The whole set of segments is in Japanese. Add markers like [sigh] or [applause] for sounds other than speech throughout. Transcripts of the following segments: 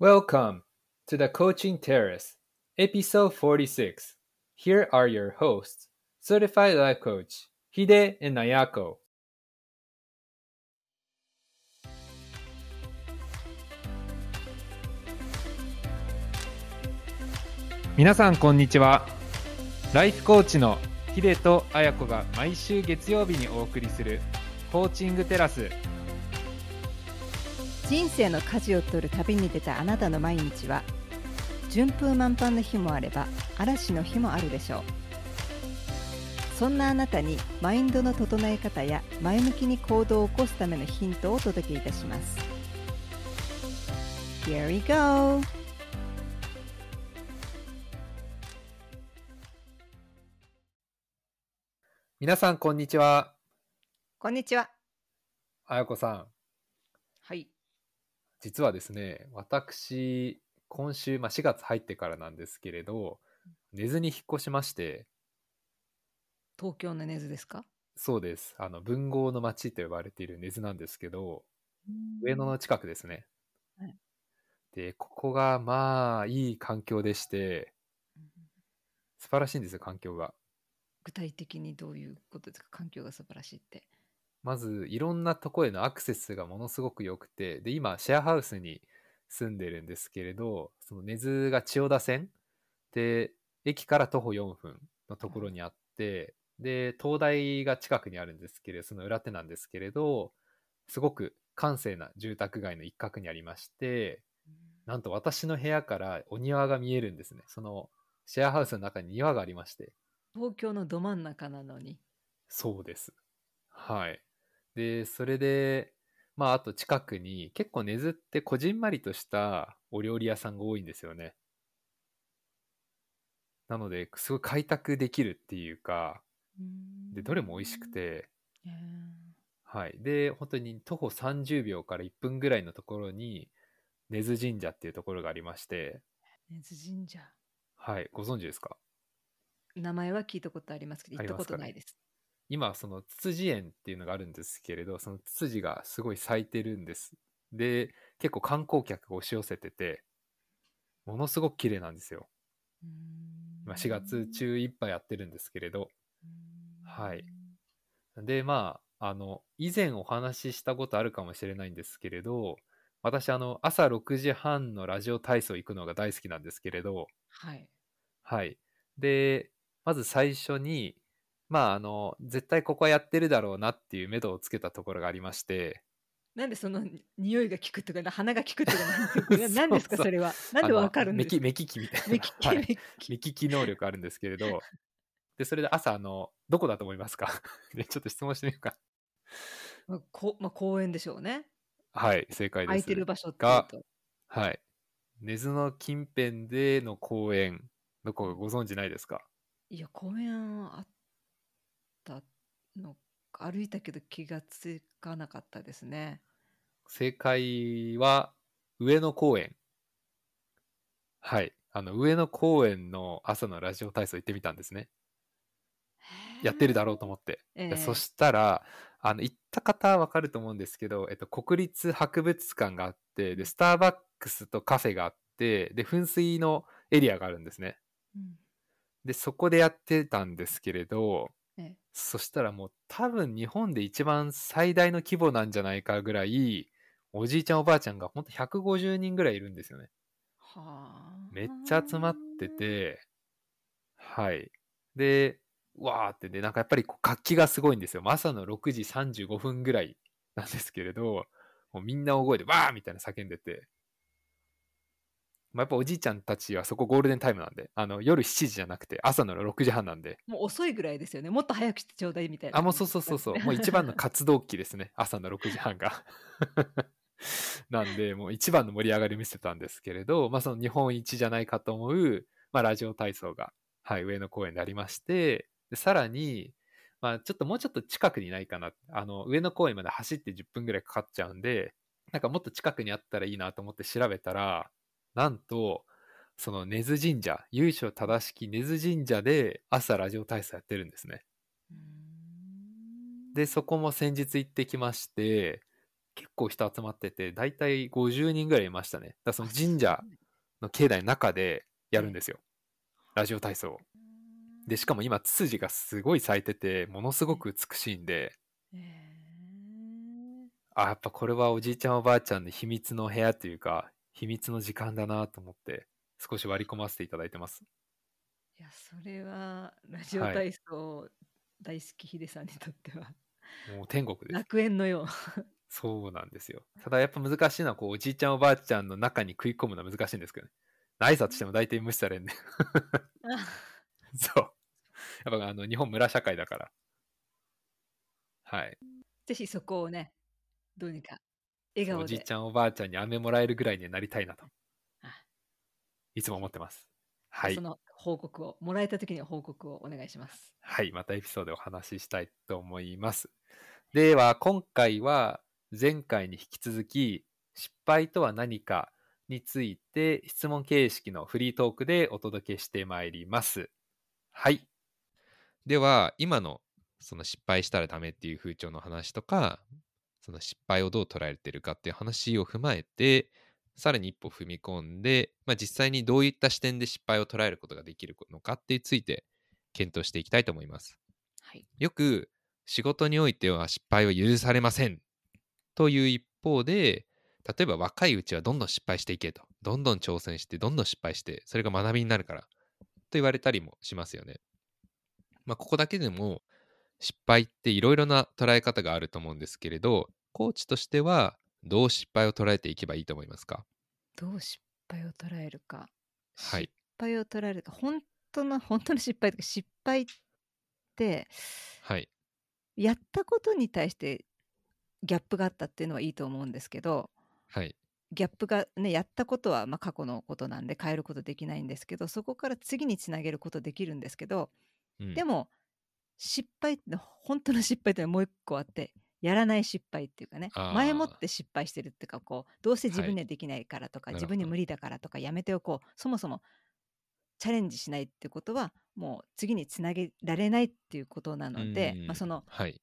Welcome to the Coaching Terrace, episode 46. Here are your hosts, Certified Life Coach Hide and Nayako. 皆さんこんにちは。ライフコーチのヒデとアヤコが毎週月曜日にお送りするコーチングテラス。人生の舵を取る旅に出たあなたの毎日は順風満帆の日もあれば嵐の日もあるでしょうそんなあなたにマインドの整え方や前向きに行動を起こすためのヒントをお届けいたします Here we go! 皆さんこんにちは。こんにちはあやこさん。はい実はですね、私、今週、まあ、4月入ってからなんですけれど、根津に引っ越しまして、東京の根津ですか？そうです。あの、文豪の町と呼ばれている根津なんですけど、上野の近くですね。はい。で、ここが、まあ、いい環境でして、素晴らしいんですよ、環境が。具体的にどういうことですか？環境が素晴らしいってまず、いろんなとこへのアクセスがものすごく良くて、で、今、シェアハウスに住んでるんですけれど、その根津が千代田線で、駅から徒歩4分のところにあって、で、東大が近くにあるんですけれど、その裏手なんですけれど、すごく閑静な住宅街の一角にありまして、なんと私の部屋からお庭が見えるんですね。そのシェアハウスの中に庭がありまして、東京のど真ん中なのにそうです。はい。で、それで、まあ、あと近くに、結構根津ってこじんまりとしたお料理屋さんが多いんですよね。なので、すごい開拓できるっていうか、で、どれも美味しくて、はい。で、本当に徒歩30秒から1分ぐらいのところに、根津神社っていうところがありまして、根津神社。はい。ご存知ですか？名前は聞いたことありますけど行ったことないです今そのツツジ園っていうのがあるんですけれどそのツツジがすごい咲いてるんです。で結構観光客が押し寄せててものすごく綺麗なんですよ。今4月中いっぱいやってるんですけれど。はい。でまああの以前お話ししたことあるかもしれないんですけれど私あの朝6時半のラジオ体操行くのが大好きなんですけれど。はい。はい。で、まず最初に、まあ、あの、絶対ここはやってるだろうなっていう目処をつけたところがありまして、なんでその匂いが効くとか鼻が効くとかなんて何 [laughs] ですかそれは？なんでわかるんですか？目利きみたいな。目利きはい。目利き。能力あるんですけれど、で、それで朝、あの、どこだと思いますか？で、[laughs] ちょっと質問してみようか。まあこまあ、公園でしょうね。はい、正解です。空いてる場所っていうと。はい。根津の近辺での公園、どこかご存知ないですか？いや公園あったの歩いたけど気がつかなかったですね正解は上野公園。はい。あの、上野公園の朝のラジオ体操行ってみたんですね。やってるだろうと思って。ええでそしたら、あの、行った方はわかると思うんですけど、えっと、国立博物館があって、で、スターバックスとカフェがあって、で、噴水のエリアがあるんですね。うんで、そこでやってたんですけれど、ええそしたらもう多分日本で一番最大の規模なんじゃないかぐらい、おじいちゃんおばあちゃんがほんと150人ぐらいいるんですよね。はあめっちゃ集まってて、はい。で、わーってで、なんかやっぱりこう活気がすごいんですよ。朝の6時35分ぐらいなんですけれど、もうみんな大声でわーみたいな叫んでて、まあ、やっぱおじいちゃんたちはそこゴールデンタイムなんで、あの夜7時じゃなくて朝の6時半なんで、もう遅いぐらいですよねもっと早くしてちょうだいみたいなあ、もうそうそうそうそう。もう一番の活動期ですね。[laughs] 朝の6時半が。[laughs] なんで、もう一番の盛り上がりを見せたんですけれど、まあその日本一じゃないかと思う、まあラジオ体操が、はい、上野公園でありまして、でさらに、まあちょっともうちょっと近くにないかな。あの、上野公園まで走って10分ぐらいかかっちゃうんで、なんかもっと近くにあったらいいなと思って調べたら、なんと、その根津神社、由緒正しき根津神社で朝ラジオ体操やってるんですね。で、そこも先日行ってきまして、結構人集まってて、だいたい50人ぐらいいましたね。だその神社の境内の中でやるんですよ。ラジオ体操を。で、しかも今、ツツジがすごい咲いてて、ものすごく美しいんで、えあ、やっぱこれはおじいちゃんおばあちゃんの秘密の部屋というか、秘密の時間だなと思って、少し割り込ませていただいてます。いやそれはラジオはい体操大好きヒデさんにとってはもう天国です。楽園のよう。そうなんですよ。ただやっぱ難しいのは、こう、おじいちゃんおばあちゃんの中に食い込むのは難しいんですけどね。挨拶しても大体無視されんね。[laughs] そう。やっぱあの、日本村社会だから。はい。ぜひそこをねどうにか笑顔で。おじいちゃんおばあちゃんに飴もらえるぐらいにはなりたいなと。あ。いつも思ってます。はい。その報告をもらえた時には報告をお願いします。はい。またエピソードでお話ししたいと思います。では今回は前回に引き続き失敗とは何かについて質問形式のフリートークでお届けしてまいります。はい。では今のその失敗したらダメっていう風潮の話とかその失敗をどう捉えてるかっていう話を踏まえてさらに一歩踏み込んで、まあ、実際にどういった視点で失敗を捉えることができるのかってついて検討していきたいと思います。はい。よく仕事においては失敗は許されませんという一方で例えば若いうちはどんどん失敗していけとどんどん挑戦してどんどん失敗してそれが学びになるからと言われたりもしますよね。まあ、ここだけでも失敗っていろいろな捉え方があると思うんですけれどコーチとしてはどう失敗を捉えていけばいいと思いますか？どう失敗を捉えるか。はい。失敗を捉えるか。本当の [laughs] 本当の失敗とか失敗ってはい。やったことに対してギャップがあったっていうのはいいと思うんですけどはい。ギャップがねやったことはまあ過去のことなんで変えることできないんですけどそこから次につなげることできるんですけど、うん。でも失敗って本当の失敗ってのはもう一個あってやらない失敗っていうかねあー前もって失敗してるっていうかこうどうせ自はい分にはできないからとか、なるほど自分に無理だからとかやめておこうそもそもチャレンジしないってことはもう次につなげられないっていうことなので、うんまあ、そのはい。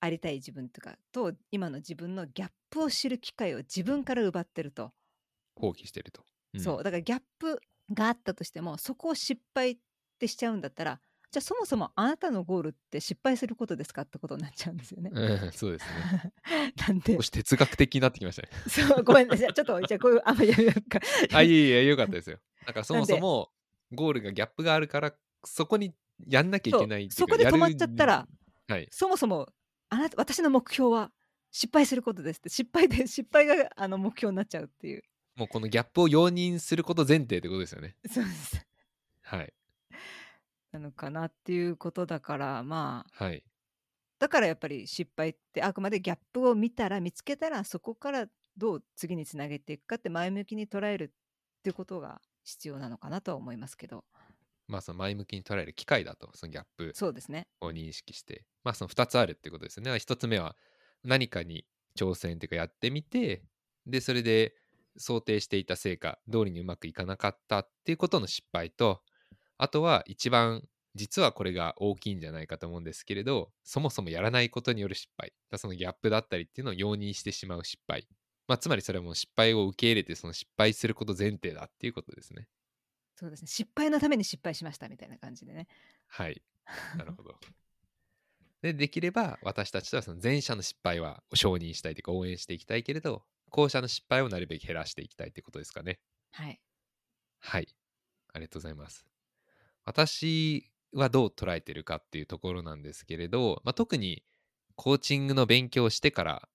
ありたい自分とかと今の自分のギャップを知る機会を自分から奪ってると、放棄してると、ん。そうだからギャップがあったとしてもそこを失敗ってしちゃうんだったらじゃあそもそもあなたのゴールって失敗することですかってことになっちゃうんですよね。うんそうですね。[laughs] なんで少し哲学的になってきましたね。[laughs] そうごめんなさい。ちょっとじゃあこういうあんまやめようか。[laughs] あいえいえよかったですよ。だからそもそもゴールがギャップがあるからそこにやんなきゃいけないそこで止まっちゃったらはい。そもそもあなた私の目標は失敗することですって失敗で失敗があの目標になっちゃうっていう。もうこのギャップを容認すること前提ってことですよね。そうです。はいなのかなっていうことだからまあはい。だからやっぱり失敗ってあくまでギャップを見たら見つけたらそこからどう次につなげていくかって前向きに捉えるっていうことが必要なのかなとは思いますけど。まあその前向きに捉える機会だとそのギャップを認識して。まあその2つあるってことですよね。1つ目は何かに挑戦っていうかやってみてでそれで想定していた成果通りにうまくいかなかったっていうことの失敗とあとは一番実はこれが大きいんじゃないかと思うんですけれどそもそもやらないことによる失敗そのギャップだったりっていうのを容認してしまう失敗まあつまりそれはもう失敗を受け入れてその失敗すること前提だっていうことですねそうですね失敗のために失敗しましたみたいな感じでねはい。なるほど。[laughs] で、できれば私たちとはその前者の失敗は承認したいというか応援していきたいけれど、後者の失敗をなるべく減らしていきたいということですかね。はいはい。ありがとうございます。私はどう捉えてるかっていうところなんですけれど、まあ、特にコーチングの勉強をしてから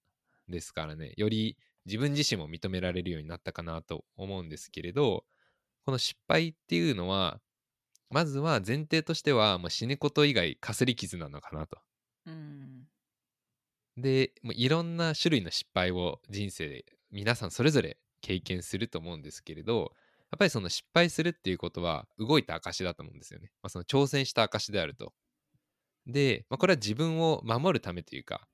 ですからね、より自分自身も認められるようになったかなと思うんですけれど、この失敗っていうのは、まずは前提としては、もう死ぬこと以外かすり傷なのかなと。うんで、もういろんな種類の失敗を人生で皆さんそれぞれ経験すると思うんですけれど、やっぱりその失敗するっていうことは動いた証だと思うんですよね。まあ、その挑戦した証であると。で、まあ、これは自分を守るためというか、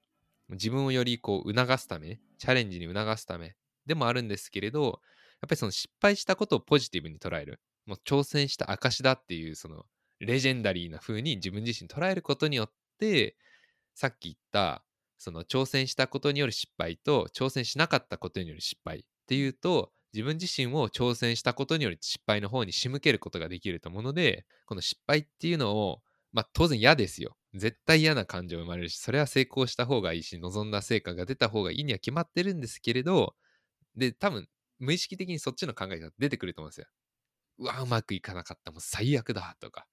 自分をよりこう促すため、チャレンジに促すためでもあるんですけれど、やっぱりその失敗したことをポジティブに捉える。もう挑戦した証だっていうそのレジェンダリーな風に自分自身捉えることによって、さっき言ったその挑戦したことによる失敗と挑戦しなかったことによる失敗っていうと自分自身を挑戦したことによる失敗の方に仕向けることができると思うのでこの失敗っていうのをまあ当然嫌ですよ。絶対嫌な感情生まれるしそれは成功した方がいいし望んだ成果が出た方がいいには決まってるんですけれどで多分無意識的にそっちの考えが出てくると思うんですようわうまくいかなかった。もう最悪だとか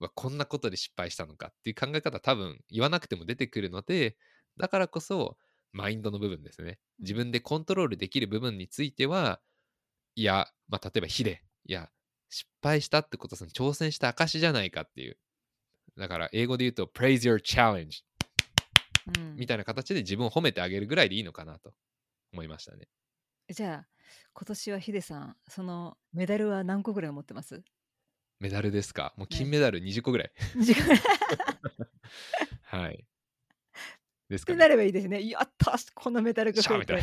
うわこんなことで失敗したのかっていう考え方多分言わなくても出てくるのでだからこそマインドの部分ですね。自分でコントロールできる部分についてはいや、まあ、例えば火でいや失敗したってことはその挑戦した証じゃないかっていう。だから英語で言うと praise your challenge うん。みたいな形で自分を褒めてあげるぐらいでいいのかなと思いましたね。じゃあ今年はヒデさんそのメダルは何個ぐらい持ってます？メダルですか？もう金メダル20個ぐらい、時間っはいですかねてなればいいですねやったこのメダルが増えて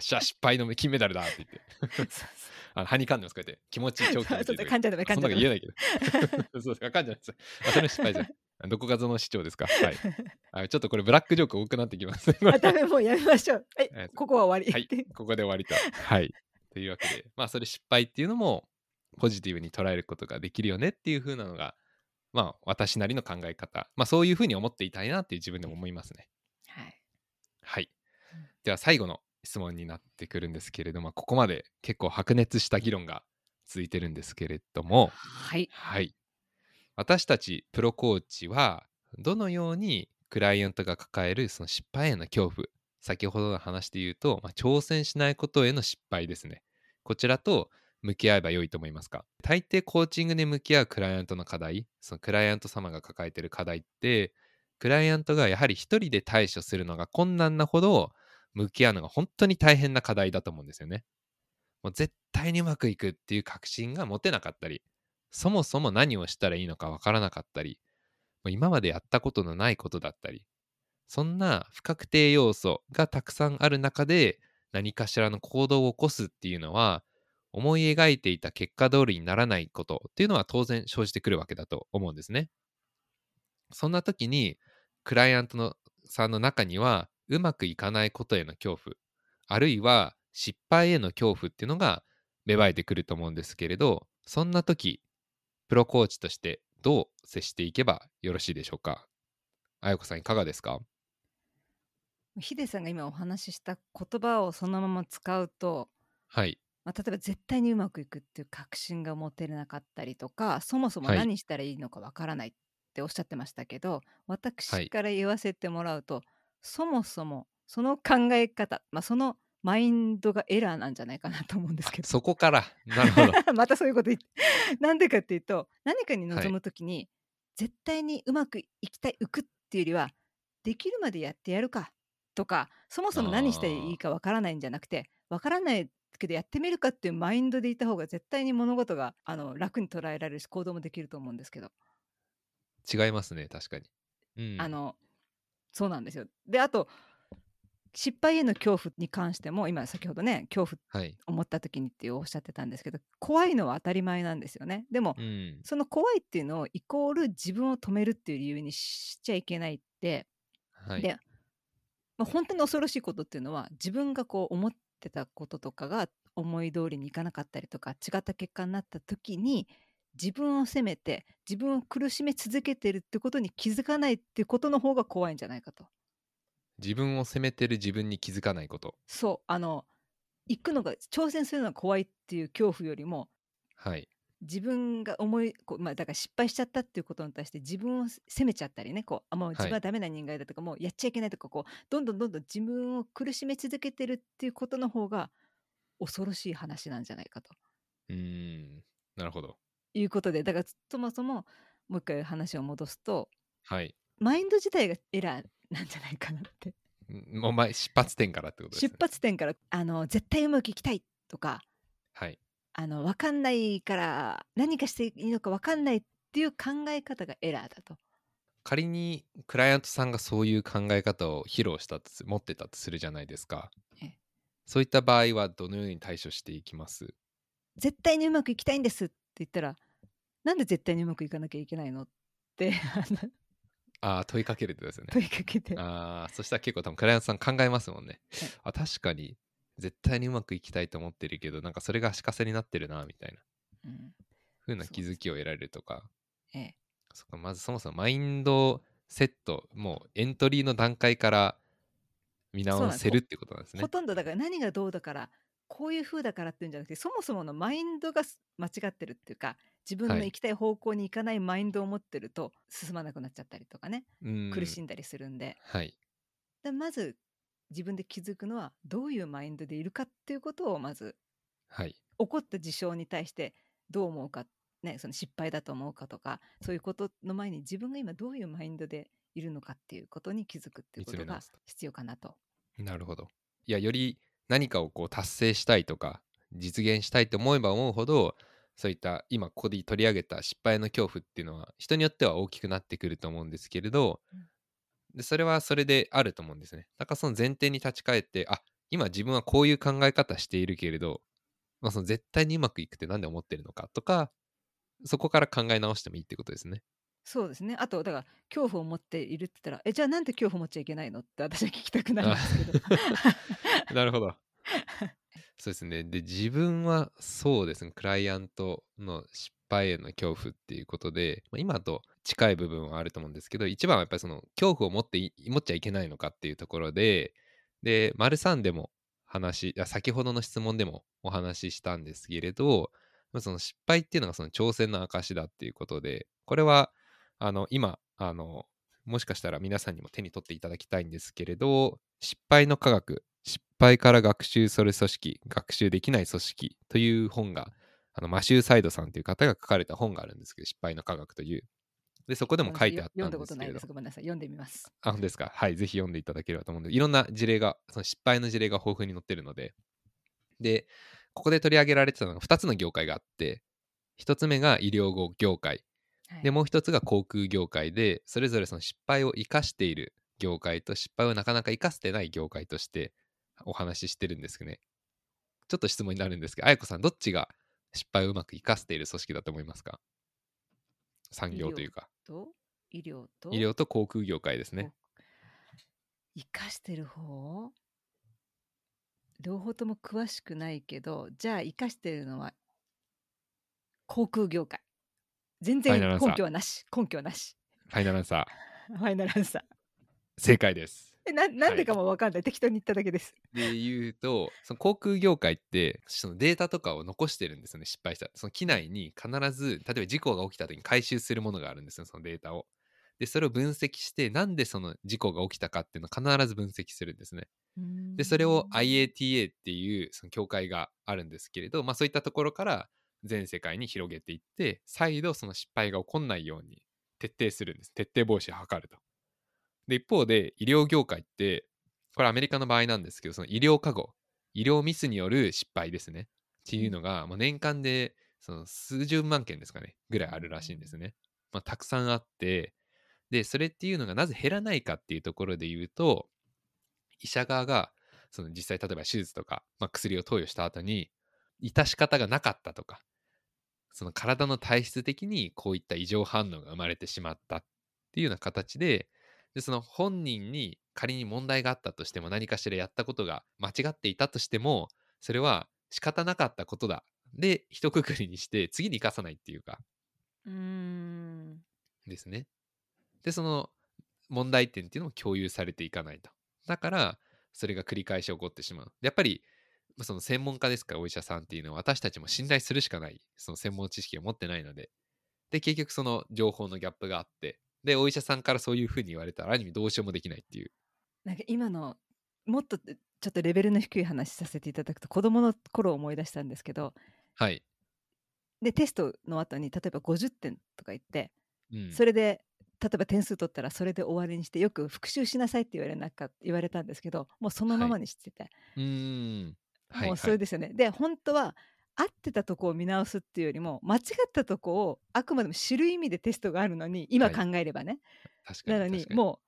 しゃ失敗の金メダルだって言ってそうそうあの、はにかんでます、こうやって。気持ちいい長期そうそう噛んじゃダメ噛んじゃダメそんなの言えないけど。[laughs] そうですか、噛んじゃないです。あ、それ失敗じゃん。どこがその市長ですか？はい。あちょっとこれブラックジョーク多くなってきます。こ [laughs] れあダメもうやめましょうはいえっとここは終わり、はい、ここで終わりと。はい。というわけで、まあ、それ失敗っていうのも、ポジティブに捉えることができるよねっていう風なのが、まあ、私なりの考え方。まあ、そういう風に思っていたいなっていう自分でも思いますね。はいはい。では、最後の質問になってくるんですけれども、ここまで結構白熱した議論が続いてるんですけれども、はいはい。私たちプロコーチはどのようにクライアントが抱えるその失敗への恐怖先ほどの話で言うと、まあ、挑戦しないことへの失敗ですねこちらと向き合えば良いと思いますか？大抵コーチングで向き合うクライアントの課題そのクライアント様が抱えている課題ってクライアントがやはり一人で対処するのが困難なほど向き合うのが本当に大変な課題だと思うんですよねもう絶対にうまくいくっていう確信が持てなかったりそもそも何をしたらいいのかわからなかったり、もう今までやったことのないことだったり、そんな不確定要素がたくさんある中で何かしらの行動を起こすっていうのは、思い描いていた結果通りにならないことっていうのは当然生じてくるわけだと思うんですね。そんな時に、クライアントのさんの中には、うまくいかないことへの恐怖、あるいは失敗への恐怖っていうのが芽生えてくると思うんですけれど、そんな時、プロコーチとしてどう接していけばよろしいでしょうか？あやこさんいかがですか？ヒデさんが今お話しした言葉をそのまま使うと、はい。まあ、例えば絶対にうまくいくっていう確信が持てなかったりとかそもそもはい。何したらいいのかわからないっておっしゃってましたけど、はい。私から言わせてもらうとそもそもその考え方、まあ、そのマインドがエラーなんじゃないかなと思うんですけど。そこから。なるほど。[laughs] またそういうこと言って。[laughs] なんでかっていうと何かに臨む時に、絶対にうまくいきたい浮くっていうよりはできるまでやってやるかとかそもそも何していいかわからないんじゃなくてわからないけどやってみるかっていうマインドでいた方が絶対に物事があの楽に捉えられるし行動もできると思うんですけど、違いますね、確かに。うん。あのそうなんですよ。であと失敗への恐怖に関しても今先ほどね恐怖はい。思った時にっておっしゃってたんですけど怖いのは当たり前なんですよね。でもうん。その怖いっていうのをイコール自分を止めるっていう理由にしちゃいけないって、はい。で、まあ、本当に恐ろしいことっていうのは自分がこう思ってたこととかが思い通りにいかなかったりとか違った結果になった時に自分を責めて自分を苦しめ続けてるってことに気づかないってことの方が怖いんじゃないかと。自分を責めてる自分に気づかないこと。そうあの行くのが挑戦するのが怖いっていう恐怖よりもはい。自分が思いこう、まあ、だから失敗しちゃったっていうことに対して自分を責めちゃったりねこうあもうい自分はダメな人間だとか、もうやっちゃいけないとかこうどんどんどんどん自分を苦しめ続けてるっていうことの方が恐ろしい話なんじゃないかとうーん。なるほど。いうことでだからそもそももう一回話を戻すとはい。マインド自体がエラーなんじゃないかなってんもう前、出発点からってことですね。出発点からあの絶対うまくいきたいとかはい。あの分かんないから何かしていいのか分かんないっていう考え方がエラーだと。仮にクライアントさんがそういう考え方を披露した持ってたとするじゃないですかええ。そういった場合はどのように対処していきます？絶対にうまくいきたいんですって言ったらなんで絶対にうまくいかなきゃいけないのってあのああ、問いかけるってですよね。問いかけてああ、そしたら結構多分クライアントさん考えますもんねはい。あ、確かに絶対にうまくいきたいと思ってるけど、なんかそれが足かせになってるな、みたいなうん風なそうです気づきを得られるとか。ええそっかまずそもそもマインドセット、もうエントリーの段階から見直せるってことなんですねほ。とんどだから何がどうだからこういう風だからっていうんじゃなくてそもそものマインドがす間違ってるっていうか自分のはい行きたい方向に行かないマインドを持ってると進まなくなっちゃったりとかねうん苦しんだりするんで、はい。でまず自分で気づくのはどういうマインドでいるかっていうことをまずはい。起こった事象に対してどう思うか、ね、その失敗だと思うかとかそういうことの前に自分が今どういうマインドでいるのかっていうことに気づくっていうことが必要かなと。なるほど。いや、より何かをこう達成したいとか、実現したいと思えば思うほど、そういった今ここで取り上げた失敗の恐怖っていうのは人によっては大きくなってくると思うんですけれど、うんでそれはそれであると思うんですね。だからその前提に立ち返って、あ今自分はこういう考え方しているけれど、まあ、その絶対にうまくいくって何で思ってるのかとか、そこから考え直してもいいってことですね。そうですね。あと、だから、恐怖を持っているって言ったら、え、じゃあなんで恐怖を持っちゃいけないの？って私は聞きたくなるんですけど。[laughs] なるほど。そうですね。で、自分はそうですね、クライアントの失敗への恐怖っていうことで、まあ今と近い部分はあると思うんですけど、一番はやっぱりその恐怖を持って持っちゃいけないのかっていうところで、で、丸3でも話、あ先ほどの質問でもお話ししたんですけれど、その失敗っていうのがその挑戦の証だっていうことで、これはあの今あのもしかしたら皆さんにも手に取っていただきたいんですけれど失敗の科学失敗から学習する組織学習できない組織という本があのマシュー・サイドさんという方が書かれた本があるんですけど失敗の科学というでそこでも書いてあった読んですけれどことないです。ごめんなさい。読んでみます。あ、本当ですか？はい、ぜひ読んでいただければと思うんで、いろんな事例が、その失敗の事例が豊富に載ってるので、で、ここで取り上げられてたのが2つの業界があって、1つ目が医療業界、はい。で、もう1つが航空業界で、それぞれその失敗を生かしている業界と失敗をなかなか生かせてない業界としてお話ししてるんですけどね。ちょっと質問になるんですけど、あやこさん、どっちが失敗をうまく生かしている組織だと思いますか？産業というか、と医療と？医療と航空業界ですね。生かしてる方？両方とも詳しくないけどじゃあ生かしてるのは航空業界全然根拠はなし。根拠はなし。ファイナルアンサファイナルアンサー。ー、正解です。えななんでかもわかんない、適当に言っただけです。で言うとその航空業界ってそのデータとかを残してるんですよね失敗した。その機内に必ず例えば事故が起きた時に回収するものがあるんですよそのデータを。でそれを分析してなんでその事故が起きたかっていうのを必ず分析するんですね。でそれを IATA っていうその協会があるんですけれど、まあ、そういったところから全世界に広げていって再度その失敗が起こんないように徹底するんです。徹底防止を図ると。で一方で医療業界ってこれアメリカの場合なんですけどその医療過誤医療ミスによる失敗ですね。っていうのが、まあ、年間でその数十万件ですかねぐらいあるらしいんですね、まあ、たくさんあってでそれっていうのがなぜ減らないかっていうところで言うと医者側がその実際例えば手術とか、まあ、薬を投与した後に致し方がなかったとかその体の体質的にこういった異常反応が生まれてしまったっていうような形ででその本人に仮に問題があったとしても何かしらやったことが間違っていたとしてもそれは仕方なかったことだで一括りにして次に生かさないっていうかうーんですね。で、その問題点っていうのも共有されていかないと。だから、それが繰り返し起こってしまう。やっぱり、まあその専門家ですから、お医者さんっていうのは私たちも信頼するしかない、その専門知識を持ってないので。で、結局その情報のギャップがあって、で、お医者さんからそういうふうに言われたら、ある意味どうしようもできないっていう。なんか今のもっとちょっとレベルの低い話させていただくと子供の頃を思い出したんですけどはい。でテストの後に例えば50点とか言って、うん、それで例えば点数取ったらそれで終わりにしてよく復習しなさいって言われなか言われたんですけどもうそのままにしてて、うーん。はい、もうそはい。れですよね。で本当は合ってたとこを見直すっていうよりも間違ったとこをあくまでも知る意味でテストがあるのに今はい考えればね、確かに。なのにもう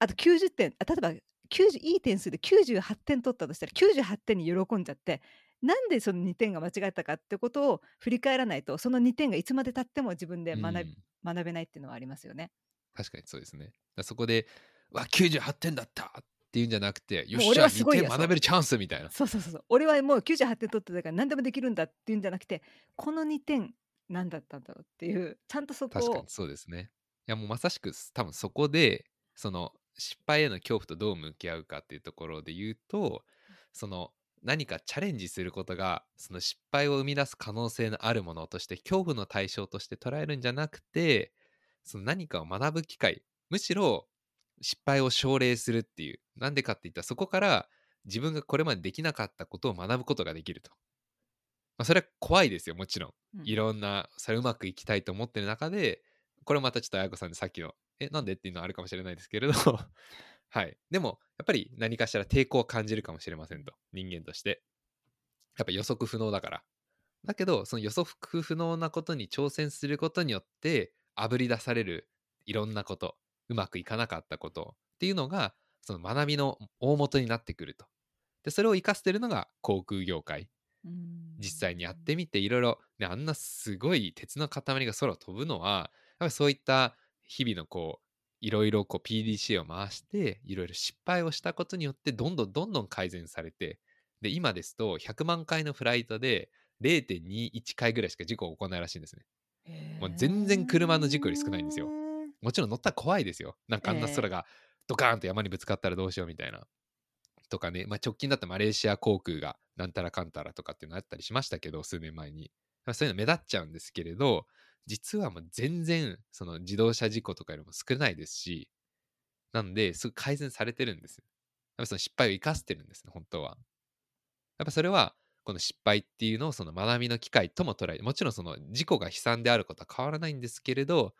あと90点あ例えば90いい点数で98点取ったとしたら98点に喜んじゃってなんでその2点が間違ったかってことを振り返らないとその2点がいつまでたっても自分で学学べないっていうのはありますよね。確かにそうですね。そこで、わ、98点だったっていうんじゃなくて、よっしゃ、2はすごいや点学べるチャンスみたいな。そうそうそうそう俺はもう98点取ってたから何でもできるんだっていうんじゃなくてこの2点何だったんだろうっていうちゃんとそこを確かにそうですね。いやもうまさしく多分そこでその失敗への恐怖とどう向き合うかっていうところで言うとその何かチャレンジすることがその失敗を生み出す可能性のあるものとして恐怖の対象として捉えるんじゃなくてその何かを学ぶ機会むしろ失敗を奨励するっていう。なんでかって言ったらそこから自分がこれまでできなかったことを学ぶことができると。まあ、それは怖いですよもちろん。うん。いろんなそれうまくいきたいと思ってる中でこれまたちょっと綾子さんでさっきの「えなんで?」っていうのはあるかもしれないですけれど。[laughs] はい。でもやっぱり何かしら抵抗を感じるかもしれませんと。人間として。やっぱ予測不能だから。だけどその予測不能なことに挑戦することによってあぶり出されるいろんなことうまくいかなかったこと。っていうのがその学びの大元になってくると。でそれを生かしてるのが航空業界。うん。実際にやってみていろいろ、ね、あんなすごい鉄の塊が空を飛ぶのはやっぱりそういった日々のこういろいろこう PDCA を回していろいろ失敗をしたことによってどんどんどんどん改善されてで今ですと100万回のフライトで0.21回ぐらいしか事故が起こらないらしいんですね。もう全然車の事故より少ないんですよもちろん乗ったら怖いですよ。なんかあんなええ。空がドカーンと山にぶつかったらどうしようみたいな。とかね、まあ、直近だったらマレーシア航空がなんたらかんたらとかっていうのあったりしましたけど数年前に。まあそういうの目立っちゃうんですけれど実はもう全然その自動車事故とかよりも少ないですしなんですぐ改善されてるんです。やっぱその失敗を生かしてるんですね本当は。やっぱそれはこの失敗っていうのをその学びの機会とも捉えもちろんその事故が悲惨であることは変わらないんですけれどた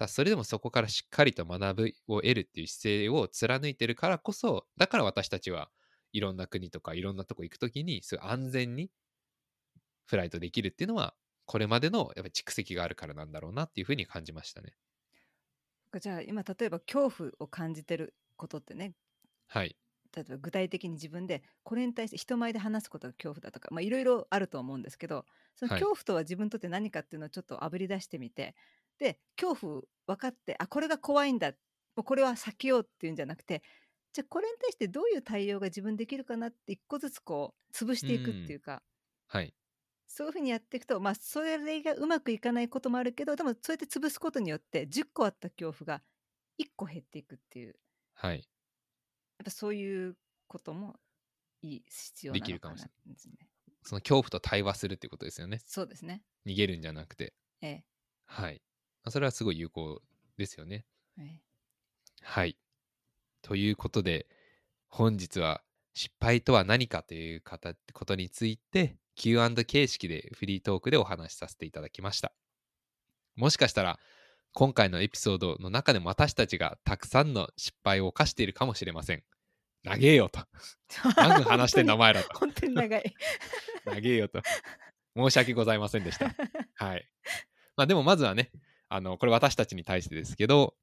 だそれでもそこからしっかりと学ぶを得るっていう姿勢を貫いてるからこそだから私たちはいろんな国とかいろんなとこ行くときにすごい安全にフライトできるっていうのはこれまでのやっぱり蓄積があるからなんだろうなっていうふうに感じましたね。じゃあ今例えば恐怖を感じてることってねはい。例えば具体的に自分でこれに対して人前で話すことが恐怖だとかまあいろいろあると思うんですけどそのはい恐怖とは自分にとって何かっていうのをちょっとあぶり出してみてで恐怖分かってあこれが怖いんだもうこれは避けようっていうんじゃなくてじゃあこれに対してどういう対応が自分できるかなって一個ずつこう潰していくっていうか、はい。そういうふうにやっていくとまあそれがうまくいかないこともあるけどでもそうやって潰すことによって10個あった恐怖が1個減っていくっていうやっはい。ぱそういうこともいい必要なできるのかなかもしれですね。その恐怖と対話するっていうことですよね。そうですね。逃げるんじゃなくて。えはい。まあそれはすごい有効ですよね。ええはい。ということで、本日は失敗とは何かという方ことについて Q&A 形式でフリートークでお話しさせていただきました。もしかしたら今回のエピソードの中でも私たちがたくさんの失敗を犯しているかもしれません。長えよと。[laughs] 何分話してんのお前らと。本当に長い。[laughs] 長えよと。申し訳ございませんでした。はい。まあでもまずはね、あの、これ私たちに対してですけど、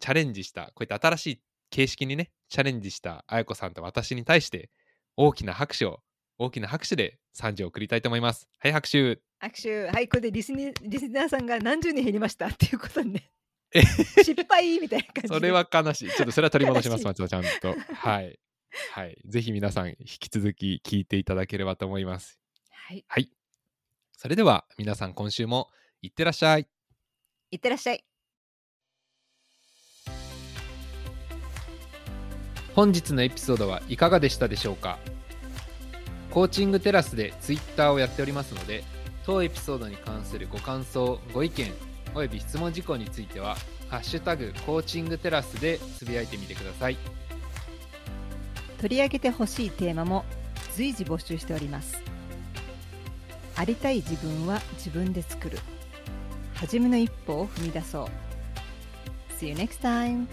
チャレンジした、こういった新しい形式にね、チャレンジしたあやこさんと私に対して、大きな拍手を、大きな拍手で賛辞を送りたいと思います。はい、拍手。握手はいこれでリスニリスナーさんが何十人減りました？っていうことで、ね、え失敗みたいな感じでそれは [laughs] 悲しい。ちょっとそれは取り戻します、悲松尾ちゃんと。はい。はい。ぜひ皆さん、引き続き聞いていただければと思います。はいはい。それでは、皆さん今週もいってらっしゃい。いってらっしゃい。本日のエピソードはいかがでしたでしょうか？コーチングテラスでツイッターをやっておりますので当エピソードに関するご感想ご意見および質問事項については「ハッシュタグコーチングテラス」でつぶやいてみてください。取り上げてほしいテーマも随時募集しております。ありたい自分は自分で作る初めの一歩を踏み出そう See you next time!